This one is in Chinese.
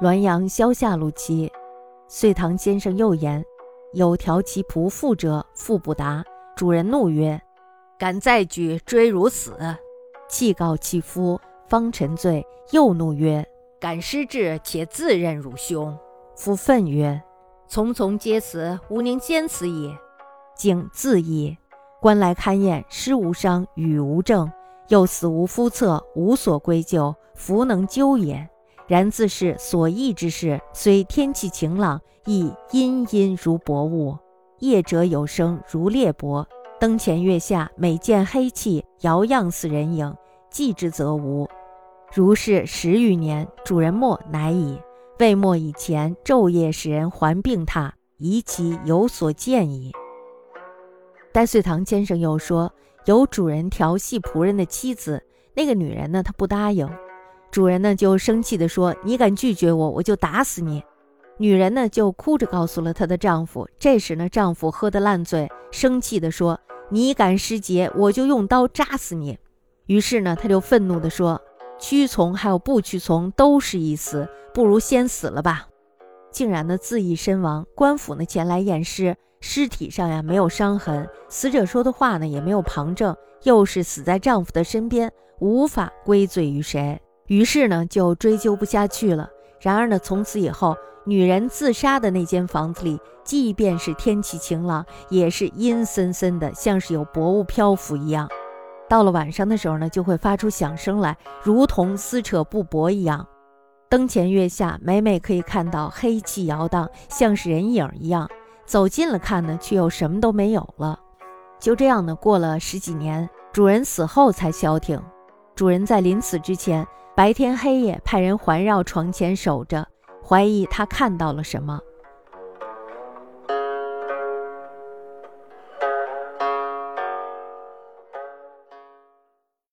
滦阳萧下路期，遂唐先生又言：“有调其仆妇者，妇不答。”主人怒曰：“敢再举追如死！”弃告其夫，方沉醉，又怒曰：“敢失志，且自认汝兄！”夫愤曰：“从从皆死，吾宁先死也。”竟自缢。官来勘验，尸无伤，与无证，又死无夫侧，无所归咎，弗能究也。然自是所忆之事，虽天气晴朗，亦阴阴如薄雾；夜者有声如裂帛。灯前月下，每见黑气，摇漾似人影。记之则无。如是十余年，主人没乃已。未没以前，昼夜使人还病榻，疑其有所见矣。戴遂堂先生又说，有主人调戏仆人的妻子，那个女人呢，她不答应。主人呢就生气地说：“你敢拒绝我，我就打死你。”女人呢就哭着告诉了她的丈夫。这时呢，丈夫喝得烂醉，生气地说：“你敢失节，我就用刀扎死你。”于是呢，他就愤怒地说：“屈从还有不屈从都是一死，不如先死了吧。”竟然呢自缢身亡。官府呢前来验尸，尸体上呀没有伤痕，死者说的话呢也没有旁证，又是死在丈夫的身边，无法归罪于谁。于是呢，就追究不下去了。然而呢，从此以后，女人自杀的那间房子里，即便是天气晴朗，也是阴森森的，像是有薄雾漂浮一样。到了晚上的时候呢，就会发出响声来，如同撕扯布帛一样。灯前月下，每每可以看到黑气摇荡，像是人影一样。走近了看呢，却又什么都没有了。就这样呢，过了十几年，主人死后才消停。主人在临死之前。白天黑夜派人环绕床前守着，怀疑他看到了什么。